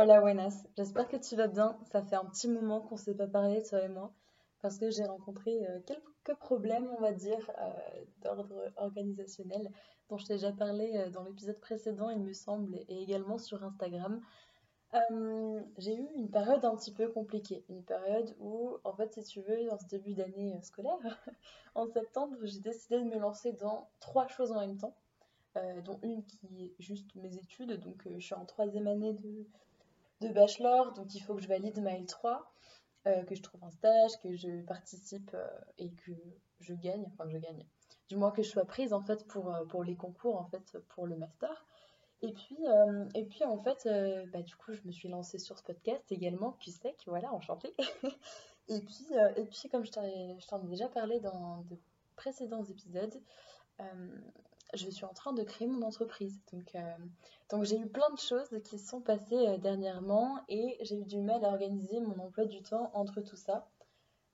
Hola, buenas. J'espère que tu vas bien. Ça fait un petit moment qu'on ne s'est pas parlé, toi et moi, parce que j'ai rencontré euh, quelques problèmes, on va dire, euh, d'ordre organisationnel, dont je t'ai déjà parlé euh, dans l'épisode précédent, il me semble, et également sur Instagram. j'ai eu une période un petit peu compliquée, une période où, en fait, si tu veux, dans ce début d'année scolaire, en septembre, j'ai décidé de me lancer dans trois choses en même temps. dont une qui est juste mes études, donc je suis en troisième année de, de bachelor, donc il faut que je valide ma L3, euh, que je trouve un stage, que je participe euh, et que je gagne, enfin que je gagne, du moins que je sois prise en fait pour, euh, pour les concours, en fait, pour le master. Et puis, et puis en fait, bah, du coup, je me suis lancée sur ce podcast également, QSEC, voilà, enchantée. et, puis, et puis, comme je t'en ai, déjà parlé dans de précédents épisodes, je suis en train de créer mon entreprise. Donc, euh, donc j'ai eu plein de choses qui se sont passées euh, dernièrement et j'ai eu du mal à organiser mon emploi du temps entre tout ça.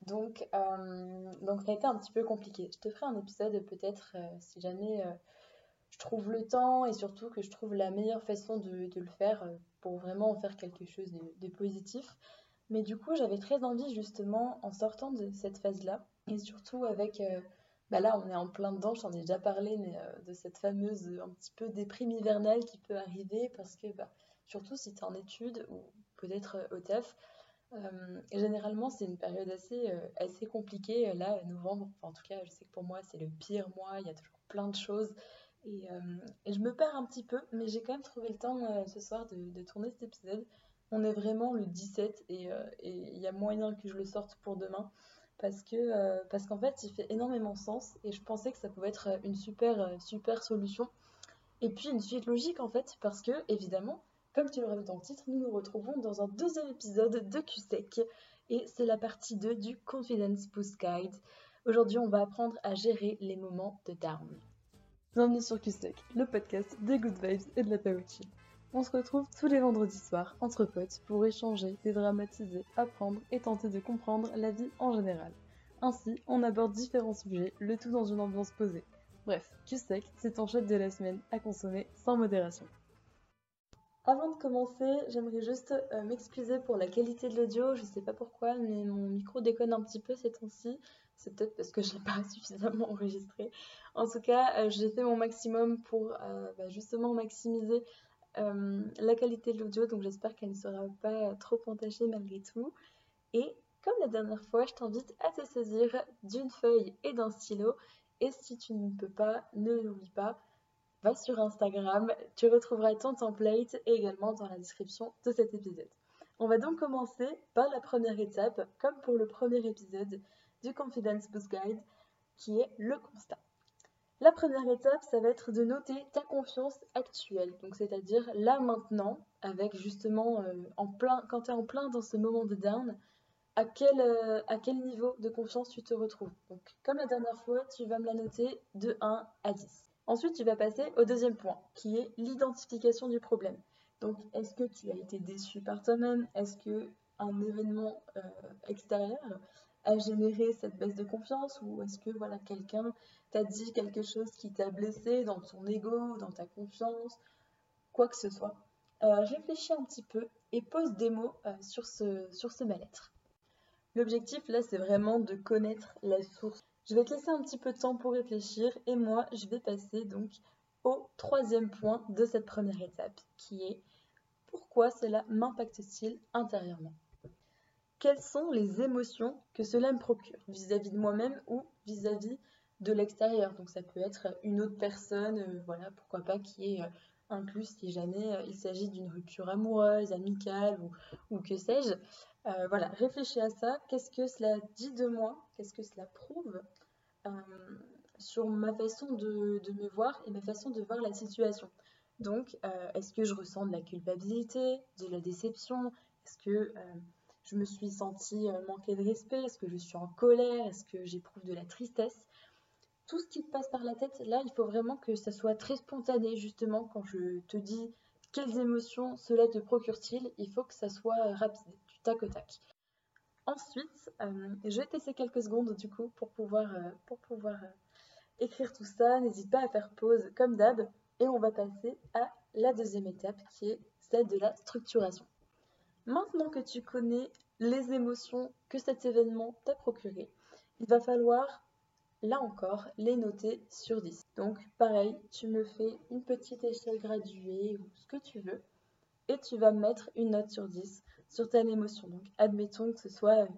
Donc, euh, donc ça a été un petit peu compliqué. Je te ferai un épisode peut-être si jamais je trouve le temps et surtout que je trouve la meilleure façon de, le faire pour vraiment en faire quelque chose de positif. Mais du coup, j'avais très envie justement en sortant de cette phase-là et surtout avec bah là, on est en plein dedans, j'en ai déjà parlé, mais euh, de cette fameuse un petit peu déprime hivernale qui peut arriver parce que, bah, surtout si tu es en études ou peut-être euh, au taf, euh, généralement c'est une période assez, assez compliquée. Là, novembre, en tout cas, je sais que pour moi c'est le pire mois, il y a toujours plein de choses. Et, je me perds un petit peu, mais j'ai quand même trouvé le temps ce soir de, tourner cet épisode. On est vraiment le 17 et il y a moyen que je le sorte pour demain parce que euh, parce qu'en fait il fait énormément sens et je pensais que ça pouvait être une super euh, super solution. Et puis une suite logique en fait parce que évidemment comme tu l'auras vu dans le titre nous nous retrouvons dans un deuxième épisode de QSEC et c'est la partie 2 du Confidence Boost Guide. Aujourd'hui on va apprendre à gérer les moments de down. Bienvenue sur QSEC le podcast des good vibes et de la power on se retrouve tous les vendredis soirs entre potes pour échanger, dédramatiser, apprendre et tenter de comprendre la vie en général. Ainsi, on aborde différents sujets, le tout dans une ambiance posée. Bref, QSEC, c'est ton shot de la semaine à consommer sans modération. Avant de commencer, j'aimerais juste euh, m'excuser pour la qualité de l'audio. Je sais pas pourquoi, mais mon micro déconne un petit peu ces temps-ci. C'est peut-être parce que je n'ai pas suffisamment enregistré. En tout cas, euh, j'ai fait mon maximum pour euh, bah, justement maximiser la qualité de l'audio, donc j'espère qu'elle ne sera pas trop entachée malgré tout. Et comme la dernière fois, je t'invite à te saisir d'une feuille et d'un stylo. Et si tu ne peux pas, ne l'oublie pas, va sur Instagram, tu retrouveras ton template et également dans la description de cet épisode. On va donc commencer par la première étape, comme pour le premier épisode du Confidence Boost Guide, qui est le constat. La première étape, ça va être de noter ta confiance actuelle, donc c'est-à-dire là maintenant, avec justement euh, en plein, quand tu es en plein dans ce moment de down, à quel, euh, à quel niveau de confiance tu te retrouves? Donc comme la dernière fois, tu vas me la noter de 1 à 10. Ensuite, tu vas passer au deuxième point, qui est l'identification du problème. Donc, est-ce que tu as été déçu par toi-même? Est-ce que un événement euh, extérieur a généré cette baisse de confiance ou est-ce que voilà quelqu'un t'a dit quelque chose qui t'a blessé dans ton ego, dans ta confiance, quoi que ce soit? Euh, réfléchis un petit peu et pose des mots euh, sur ce, sur ce mal-être. L'objectif là, c'est vraiment de connaître la source. Je vais te laisser un petit peu de temps pour réfléchir et moi, je vais passer donc au troisième point de cette première étape qui est pourquoi cela m'impacte-t-il intérieurement? Quelles sont les émotions que cela me procure vis-à-vis de moi-même ou vis-à-vis de l'extérieur? Donc ça peut être une autre personne, euh, voilà, pourquoi pas, qui est euh, inclus si jamais euh, il s'agit d'une rupture amoureuse, amicale ou, que sais-je. voilà, réfléchis à ça. Qu'est-ce que cela dit de moi? Qu'est-ce que cela prouve sur ma façon de, me voir et ma façon de voir la situation? Donc, est-ce que je ressens de la culpabilité, de la déception? Est-ce que je me suis sentie euh, manquer de respect Est-ce que je suis en colère Est-ce que j'éprouve de la tristesse? Tout ce qui te passe par la tête, là, il faut vraiment que ça soit très spontané, justement, quand je te dis quelles émotions cela te procure-t-il, il faut que ça soit euh, rapide, du tac au tac. Ensuite, euh, je vais quelques secondes du coup pour pouvoir, pour pouvoir écrire tout ça. N'hésite pas à faire pause comme d'hab. Et on va passer à la deuxième étape qui est celle de la structuration. Maintenant que tu connais les émotions que cet événement t'a procuré, il va falloir, là encore, les noter sur 10. Donc pareil, tu me fais une petite échelle graduée ou ce que tu veux, et tu vas mettre une note sur 10 sur telle émotion. Donc admettons que ce soit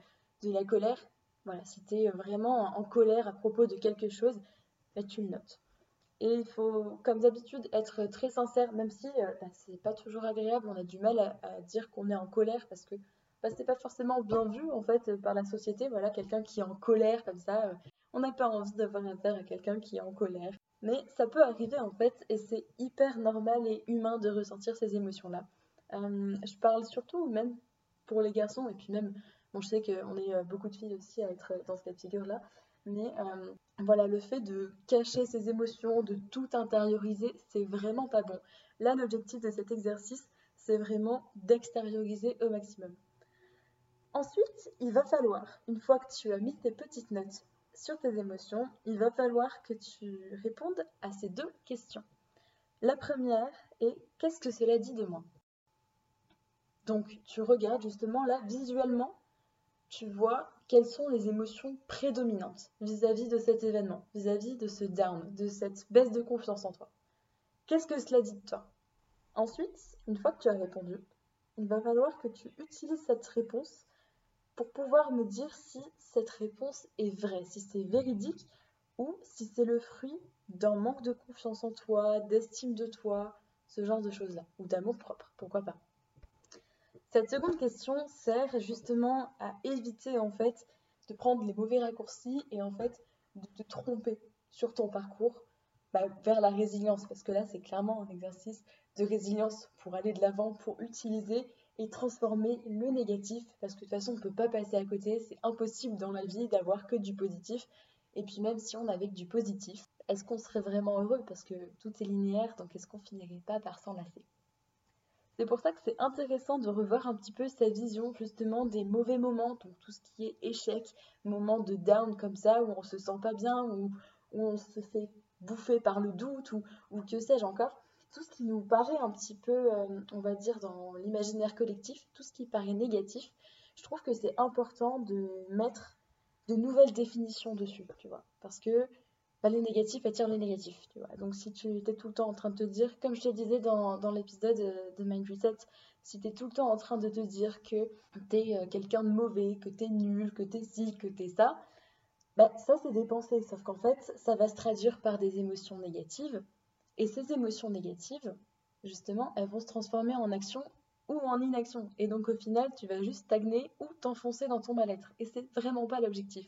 de la colère. Voilà, si tu es vraiment en colère à propos de quelque chose, bah, tu le notes. Et il faut, comme d'habitude, être très sincère, même si euh, bah, c'est pas toujours agréable, on a du mal à, dire qu'on est en colère parce que bah, c'est pas forcément bien vu en fait par la société. Voilà, quelqu'un qui est en colère comme ça, euh, on n'a pas envie d'avoir affaire à quelqu'un qui est en colère. Mais ça peut arriver en fait, et c'est hyper normal et humain de ressentir ces émotions-là. Euh, je parle surtout même pour les garçons, et puis même, bon, je sais qu'on est beaucoup de filles aussi à être dans ce cas de figure-là, mais euh, voilà, le fait de cacher ses émotions, de tout intérioriser, c'est vraiment pas bon. Là, l'objectif de cet exercice, c'est vraiment d'extérioriser au maximum. Ensuite, il va falloir, une fois que tu as mis tes petites notes sur tes émotions, il va falloir que tu répondes à ces deux questions. La première est qu'est-ce que cela dit de moi? Donc, tu regardes justement là visuellement, tu vois quelles sont les émotions prédominantes vis-à-vis de cet événement, vis-à-vis de ce down, de cette baisse de confiance en toi? Qu'est-ce que cela dit de toi? Ensuite, une fois que tu as répondu, il va falloir que tu utilises cette réponse pour pouvoir me dire si cette réponse est vraie, si c'est véridique ou si c'est le fruit d'un manque de confiance en toi, d'estime de toi, ce genre de choses-là, ou d'amour propre, pourquoi pas. Cette seconde question sert justement à éviter en fait de prendre les mauvais raccourcis et en fait de te tromper sur ton parcours bah, vers la résilience. Parce que là c'est clairement un exercice de résilience pour aller de l'avant, pour utiliser et transformer le négatif. Parce que de toute façon on ne peut pas passer à côté, c'est impossible dans la vie d'avoir que du positif. Et puis même si on avait que du positif, est-ce qu'on serait vraiment heureux? Parce que tout est linéaire donc est-ce qu'on finirait pas par s'enlacer? C'est pour ça que c'est intéressant de revoir un petit peu sa vision justement des mauvais moments, donc tout ce qui est échec, moments de down comme ça, où on se sent pas bien, où, on se fait bouffer par le doute, ou, ou que sais-je encore. Tout ce qui nous paraît un petit peu, euh, on va dire, dans l'imaginaire collectif, tout ce qui paraît négatif, je trouve que c'est important de mettre de nouvelles définitions dessus, tu vois. Parce que les négatifs attirent les négatifs. Donc si tu étais tout le temps en train de te dire, comme je te disais dans, dans l'épisode euh, de Mind Reset, si tu es tout le temps en train de te dire que tu es euh, quelqu'un de mauvais, que tu es nul, que tu es ci, que tu es ça, bah, ça c'est des pensées, sauf qu'en fait, ça va se traduire par des émotions négatives. Et ces émotions négatives, justement, elles vont se transformer en action ou en inaction. Et donc au final, tu vas juste stagner ou t'enfoncer dans ton mal-être. Et c'est vraiment pas l'objectif.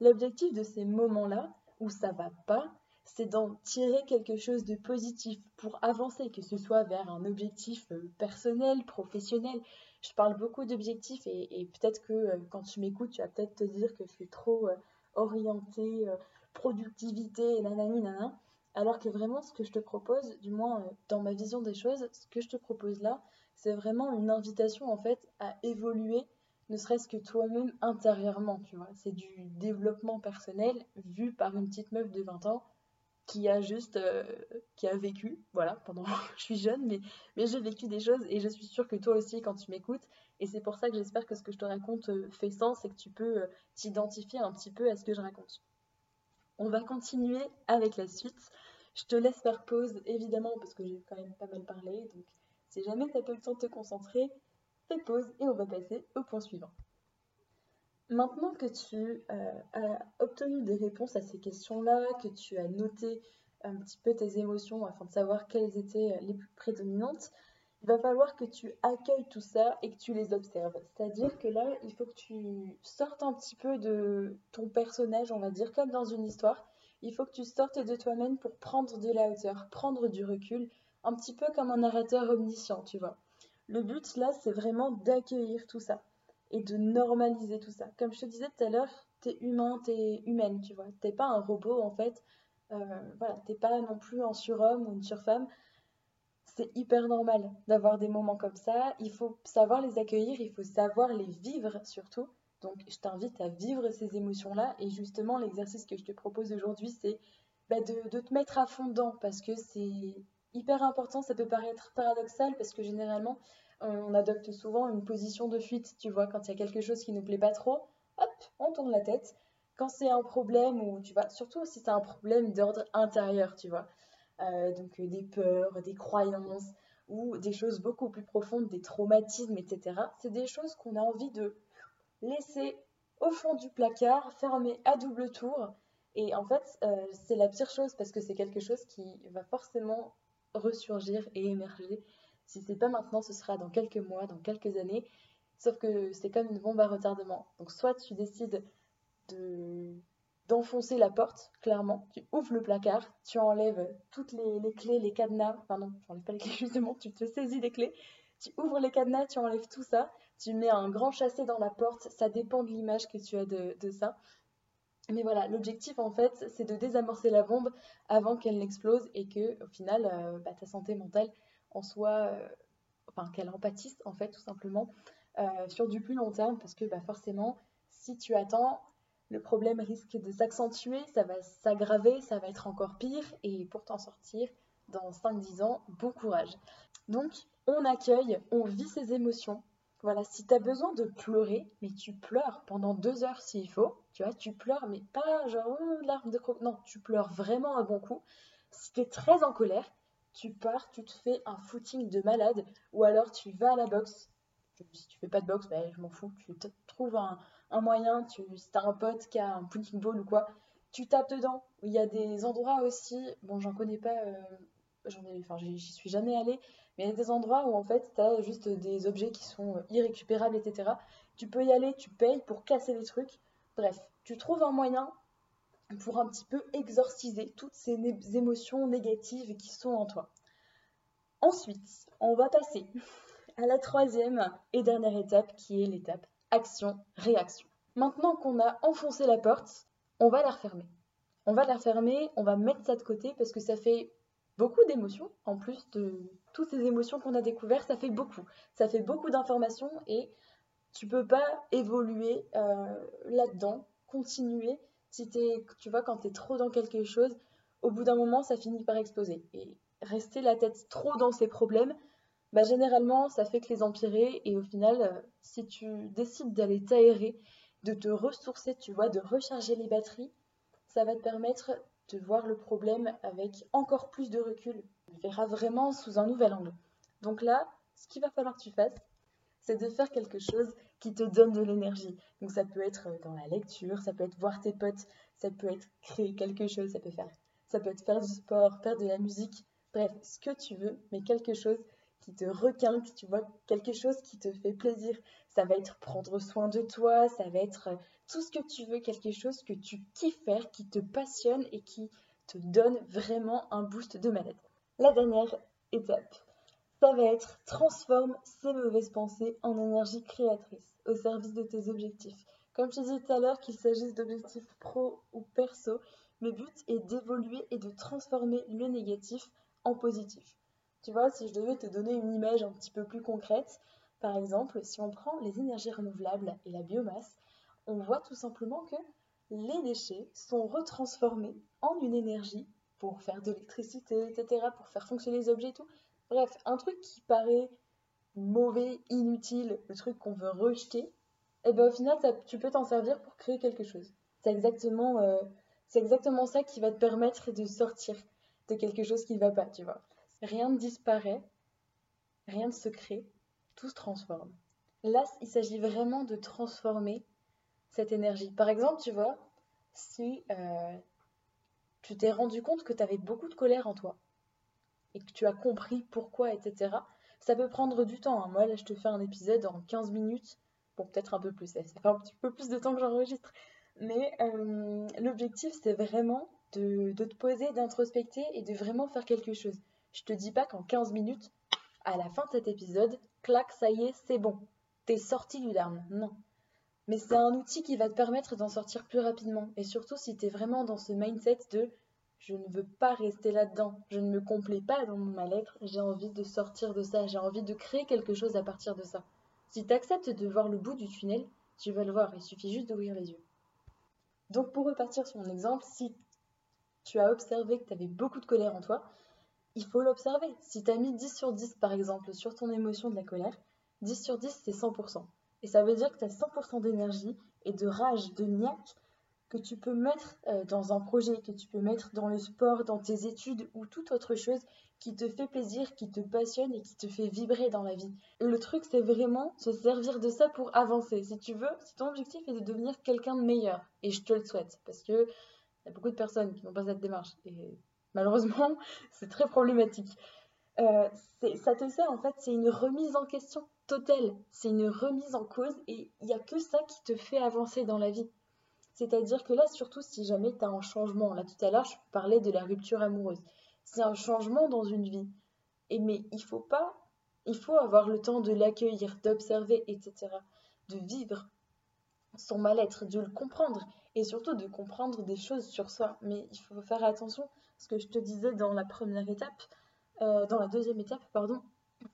L'objectif de ces moments-là, où ça va pas, c'est d'en tirer quelque chose de positif pour avancer, que ce soit vers un objectif euh, personnel, professionnel. Je parle beaucoup d'objectifs et, peut-être que euh, quand tu m'écoutes, tu vas peut-être te dire que je suis trop euh, orientée productivité, nanani, nanana. Alors que vraiment, ce que je te propose, du moins dans ma vision des choses, ce que je te propose là, c'est vraiment une invitation en fait à évoluer ne serait-ce que toi-même intérieurement, tu vois. C'est du développement personnel vu par une petite meuf de 20 ans qui a juste, euh, qui a vécu, voilà, pendant je suis jeune, mais, mais j'ai vécu des choses et je suis sûre que toi aussi quand tu m'écoutes, et c'est pour ça que j'espère que ce que je te raconte euh, fait sens et que tu peux euh, t'identifier un petit peu à ce que je raconte. On va continuer avec la suite. Je te laisse faire pause, évidemment, parce que j'ai quand même pas mal parlé, donc si jamais tu n'as pas le temps de te concentrer, fais pause et on va passer au point suivant. Maintenant que tu euh, as obtenu des réponses à ces questions-là, que tu as noté un petit peu tes émotions afin de savoir quelles étaient les plus prédominantes, il va falloir que tu accueilles tout ça et que tu les observes. C'est-à-dire que là, il faut que tu sortes un petit peu de ton personnage, on va dire, comme dans une histoire. Il faut que tu sortes de toi-même pour prendre de la hauteur, prendre du recul, un petit peu comme un narrateur omniscient, tu vois. Le but là, c'est vraiment d'accueillir tout ça et de normaliser tout ça. Comme je te disais tout à l'heure, t'es humain, t'es humaine, tu vois. T'es pas un robot en fait. Euh, voilà, t'es pas non plus un surhomme ou une surfemme. C'est hyper normal d'avoir des moments comme ça. Il faut savoir les accueillir, il faut savoir les vivre surtout. Donc je t'invite à vivre ces émotions-là. Et justement, l'exercice que je te propose aujourd'hui, c'est bah, de, de, te mettre à fond dedans parce que c'est hyper important. Ça peut paraître paradoxal parce que généralement, On adopte souvent une position de fuite, tu vois, quand il y a quelque chose qui ne plaît pas trop, hop, on tourne la tête. Quand c'est un problème, ou tu vois, surtout si c'est un problème d'ordre intérieur, tu vois, euh, donc des peurs, des croyances, ou des choses beaucoup plus profondes, des traumatismes, etc. C'est des choses qu'on a envie de laisser au fond du placard, fermer à double tour. Et en fait, euh, c'est la pire chose parce que c'est quelque chose qui va forcément ressurgir et émerger. Si c'est pas maintenant, ce sera dans quelques mois, dans quelques années. Sauf que c'est comme une bombe à retardement. Donc soit tu décides de d'enfoncer la porte, clairement. Tu ouvres le placard, tu enlèves toutes les, clés, les cadenas. Enfin non, tu enlèves pas les clés justement, tu te saisis des clés. Tu ouvres les cadenas, tu enlèves tout ça. Tu mets un grand chassé dans la porte. Ça dépend de l'image que tu as de, ça. Mais voilà, l'objectif en fait, c'est de désamorcer la bombe avant qu'elle n'explose et que au final, euh, bah, ta santé mentale en soit, euh, enfin qu'elle empâtisse en fait tout simplement euh, sur du plus long terme parce que bah, forcément, si tu attends, le problème risque de s'accentuer, ça va s'aggraver, ça va être encore pire, et pour t'en sortir, dans 5-10 ans, bon courage. Donc, on accueille, on vit ses émotions. Voilà, si tu as besoin de pleurer, mais tu pleures pendant deux heures s'il faut, tu vois, tu pleures, mais pas genre oh, larmes de croque, non, tu pleures vraiment à bon coup. Si tu es très en colère, tu pars, tu te fais un footing de malade, ou alors tu vas à la boxe. Si tu fais pas de boxe, ben, je m'en fous, tu trouves un, un moyen, tu, si t'as un pote qui a un punching ball ou quoi, tu tapes dedans. Il y a des endroits aussi, bon, j'en connais pas, euh, j'en ai, enfin, j'y suis jamais allée, mais il y a des endroits où en fait, t'as juste des objets qui sont irrécupérables, etc. Tu peux y aller, tu payes pour casser les trucs. Bref, tu trouves un moyen pour un petit peu exorciser toutes ces émotions négatives qui sont en toi. Ensuite, on va passer à la troisième et dernière étape qui est l'étape action, réaction. Maintenant qu'on a enfoncé la porte, on va la refermer. On va la refermer, on va mettre ça de côté parce que ça fait beaucoup d'émotions. En plus de toutes ces émotions qu'on a découvertes, ça fait beaucoup. Ça fait beaucoup d'informations et tu peux pas évoluer euh, là-dedans, continuer. Si tu vois, quand tu es trop dans quelque chose, au bout d'un moment, ça finit par exploser. Et rester la tête trop dans ses problèmes, bah, généralement, ça fait que les empirer. Et au final, euh, si tu décides d'aller t'aérer, de te ressourcer, tu vois, de recharger les batteries, ça va te permettre de voir le problème avec encore plus de recul. Tu verras vraiment sous un nouvel angle. Donc là, ce qu'il va falloir que tu fasses, c'est de faire quelque chose qui te donne de l'énergie. Donc ça peut être dans la lecture, ça peut être voir tes potes, ça peut être créer quelque chose, ça peut faire, ça peut être faire du sport, faire de la musique, bref, ce que tu veux, mais quelque chose qui te requinque, tu vois, quelque chose qui te fait plaisir. Ça va être prendre soin de toi, ça va être euh, tout ce que tu veux, quelque chose que tu kiffes faire, qui te passionne et qui te donne vraiment un boost de malade. La dernière étape, ça va être transforme ces mauvaises pensées en énergie créatrice au service de tes objectifs. Comme je disais tout à l'heure, qu'il s'agisse d'objectifs pro ou perso, le but est d'évoluer et de transformer le négatif en positif. Tu vois, si je devais te donner une image un petit peu plus concrète, par exemple, si on prend les énergies renouvelables et la biomasse, on voit tout simplement que les déchets sont retransformés en une énergie pour faire de l'électricité, etc., pour faire fonctionner les objets et tout. Bref, un truc qui paraît mauvais, inutile, le truc qu'on veut rejeter, et eh ben au final, tu peux t'en servir pour créer quelque chose. C'est exactement, euh, c'est exactement ça qui va te permettre de sortir de quelque chose qui ne va pas, tu vois. Rien ne disparaît, rien ne se crée, tout se transforme. Là, il s'agit vraiment de transformer cette énergie. Par exemple, tu vois, si euh, tu t'es rendu compte que tu avais beaucoup de colère en toi et que tu as compris pourquoi, etc., ça peut prendre du temps. Hein. Moi, là, je te fais un épisode en 15 minutes. Bon, peut-être un peu plus, ça fait un petit peu plus de temps que j'enregistre. Mais euh, l'objectif, c'est vraiment de, de, te poser, d'introspecter et de vraiment faire quelque chose. Je te dis pas qu'en 15 minutes, à la fin de cet épisode, clac, ça y est, c'est bon. T'es sorti du larme. Non. Mais c'est un outil qui va te permettre d'en sortir plus rapidement. Et surtout si tu es vraiment dans ce mindset de je ne veux pas rester là-dedans, je ne me complais pas dans mon mal-être, j'ai envie de sortir de ça, j'ai envie de créer quelque chose à partir de ça. Si tu acceptes de voir le bout du tunnel, tu vas le voir, il suffit juste d'ouvrir les yeux. Donc pour repartir sur mon exemple, si tu as observé que tu avais beaucoup de colère en toi, il faut l'observer. Si tu as mis 10 sur 10 par exemple sur ton émotion de la colère, 10 sur 10 c'est 100%. Et ça veut dire que tu as 100% d'énergie et de rage, de niaque que tu peux mettre euh, dans un projet, que tu peux mettre dans le sport, dans tes études ou toute autre chose qui te fait plaisir, qui te passionne et qui te fait vibrer dans la vie. Le truc, c'est vraiment se servir de ça pour avancer. Si tu veux, si ton objectif est de devenir quelqu'un de meilleur, et je te le souhaite, parce que y a beaucoup de personnes qui n'ont pas cette démarche, malheureusement, c'est très problématique. Euh, ça te sert en fait, c'est une remise en question totale, c'est une remise en cause, et il n'y a que ça qui te fait avancer dans la vie. C'est-à-dire que là, surtout si jamais tu as un changement, là tout à l'heure, je parlais de la rupture amoureuse. C'est un changement dans une vie. Et mais il faut pas, il faut avoir le temps de l'accueillir, d'observer, etc. De vivre son mal-être, de le comprendre et surtout de comprendre des choses sur soi. Mais il faut faire attention, ce que je te disais dans la première étape, euh, dans la deuxième étape, pardon,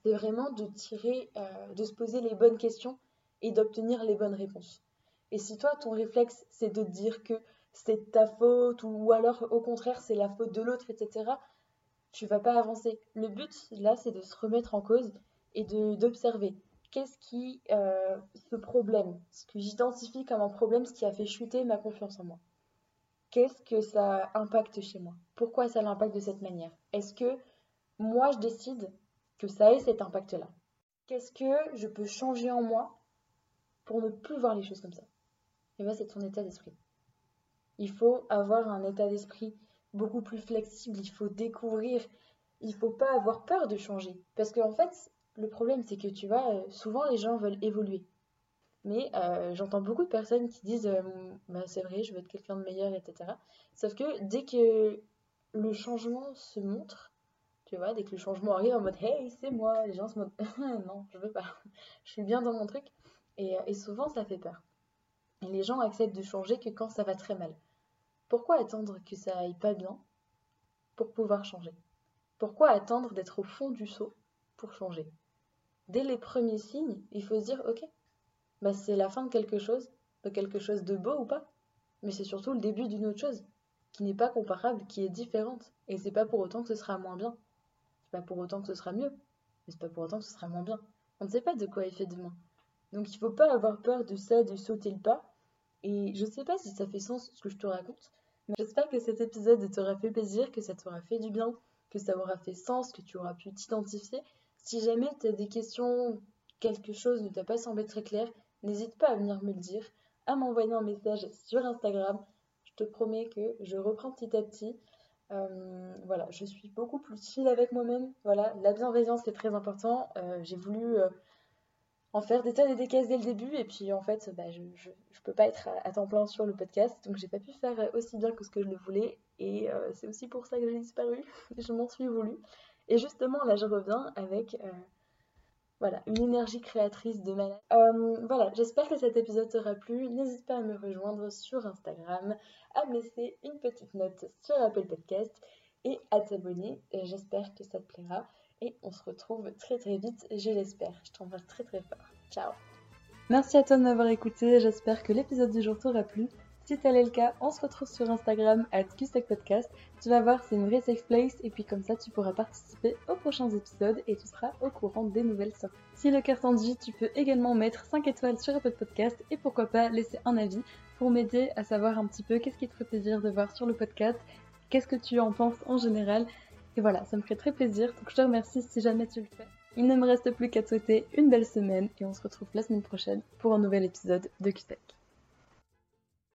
c'est vraiment de tirer, euh, de se poser les bonnes questions et d'obtenir les bonnes réponses. Et si toi, ton réflexe, c'est de dire que c'est ta faute, ou alors au contraire, c'est la faute de l'autre, etc., tu vas pas avancer. Le but, là, c'est de se remettre en cause et d'observer. Qu'est-ce qui, euh, ce problème, ce que j'identifie comme un problème, ce qui a fait chuter ma confiance en moi Qu'est-ce que ça impacte chez moi? Pourquoi ça l'impacte de cette manière? Est-ce que moi, je décide que ça ait cet impact-là? Qu'est-ce que je peux changer en moi pour ne plus voir les choses comme ça? Et bien c'est ton état d'esprit. Il faut avoir un état d'esprit beaucoup plus flexible, il faut découvrir, il faut pas avoir peur de changer. Parce qu'en fait, le problème c'est que tu vois, euh, souvent les gens veulent évoluer. Mais euh, j'entends beaucoup de personnes qui disent euh, bah, c'est vrai, je veux être quelqu'un de meilleur, etc. Sauf que dès que le changement se montre, tu vois, dès que le changement arrive en mode hey, c'est moi, les gens se mode non, je veux pas, je suis bien dans mon truc. et souvent ça fait peur. Les gens acceptent de changer que quand ça va très mal. Pourquoi attendre que ça aille pas bien pour pouvoir changer? Pourquoi attendre d'être au fond du seau pour changer? Dès les premiers signes, il faut se dire ok, bah c'est la fin de quelque chose, de quelque chose de beau ou pas, mais c'est surtout le début d'une autre chose qui n'est pas comparable, qui est différente. Et c'est pas pour autant que ce sera moins bien. C'est pas pour autant que ce sera mieux. Mais c'est pas pour autant que ce sera moins bien. On ne sait pas de quoi il fait demain. Donc il faut pas avoir peur de ça, de sauter le pas, et je sais pas si ça fait sens ce que je te raconte, mais j'espère que cet épisode t'aura fait plaisir, que ça t'aura fait du bien, que ça aura fait sens, que tu auras pu t'identifier. Si jamais tu as des questions, quelque chose ne t'a pas semblé très clair, n'hésite pas à venir me le dire, à m'envoyer un message sur Instagram. Je te promets que je reprends petit à petit. Euh, voilà, je suis beaucoup plus chill avec moi-même. Voilà, la bienveillance c'est très important. Euh, j'ai voulu euh, en faire des tonnes et des caisses dès le début. Et puis en fait, bah, je, je, peux pas être à, temps plein sur le podcast, donc j'ai pas pu faire aussi bien que ce que je le voulais. Et euh, c'est aussi pour ça que j'ai disparu. je m'en suis voulu. Et justement, là, je reviens avec euh, voilà, une énergie créatrice de malade. Euh, voilà, j'espère que cet épisode t'aura plu. N'hésite pas à me rejoindre sur Instagram, à me laisser une petite note sur Apple Podcast et à t'abonner. J'espère que ça te plaira et on se retrouve très très vite, je l'espère. Je t'embrasse très très fort. Ciao Merci à toi de m'avoir écouté, j'espère que l'épisode du jour t'aura plu. Si tel est le cas, on se retrouve sur Instagram at Podcast. Tu vas voir, c'est une vraie safe place et puis comme ça tu pourras participer aux prochains épisodes et tu seras au courant des nouvelles sorties. Si le cœur dit, tu peux également mettre 5 étoiles sur Apple Podcast et pourquoi pas laisser un avis pour m'aider à savoir un petit peu qu'est-ce qui te ferait plaisir de voir sur le podcast, qu'est-ce que tu en penses en général et voilà, ça me ferait très plaisir, donc je te remercie si jamais tu le fais. Il ne me reste plus qu'à te souhaiter une belle semaine et on se retrouve la semaine prochaine pour un nouvel épisode de QTech.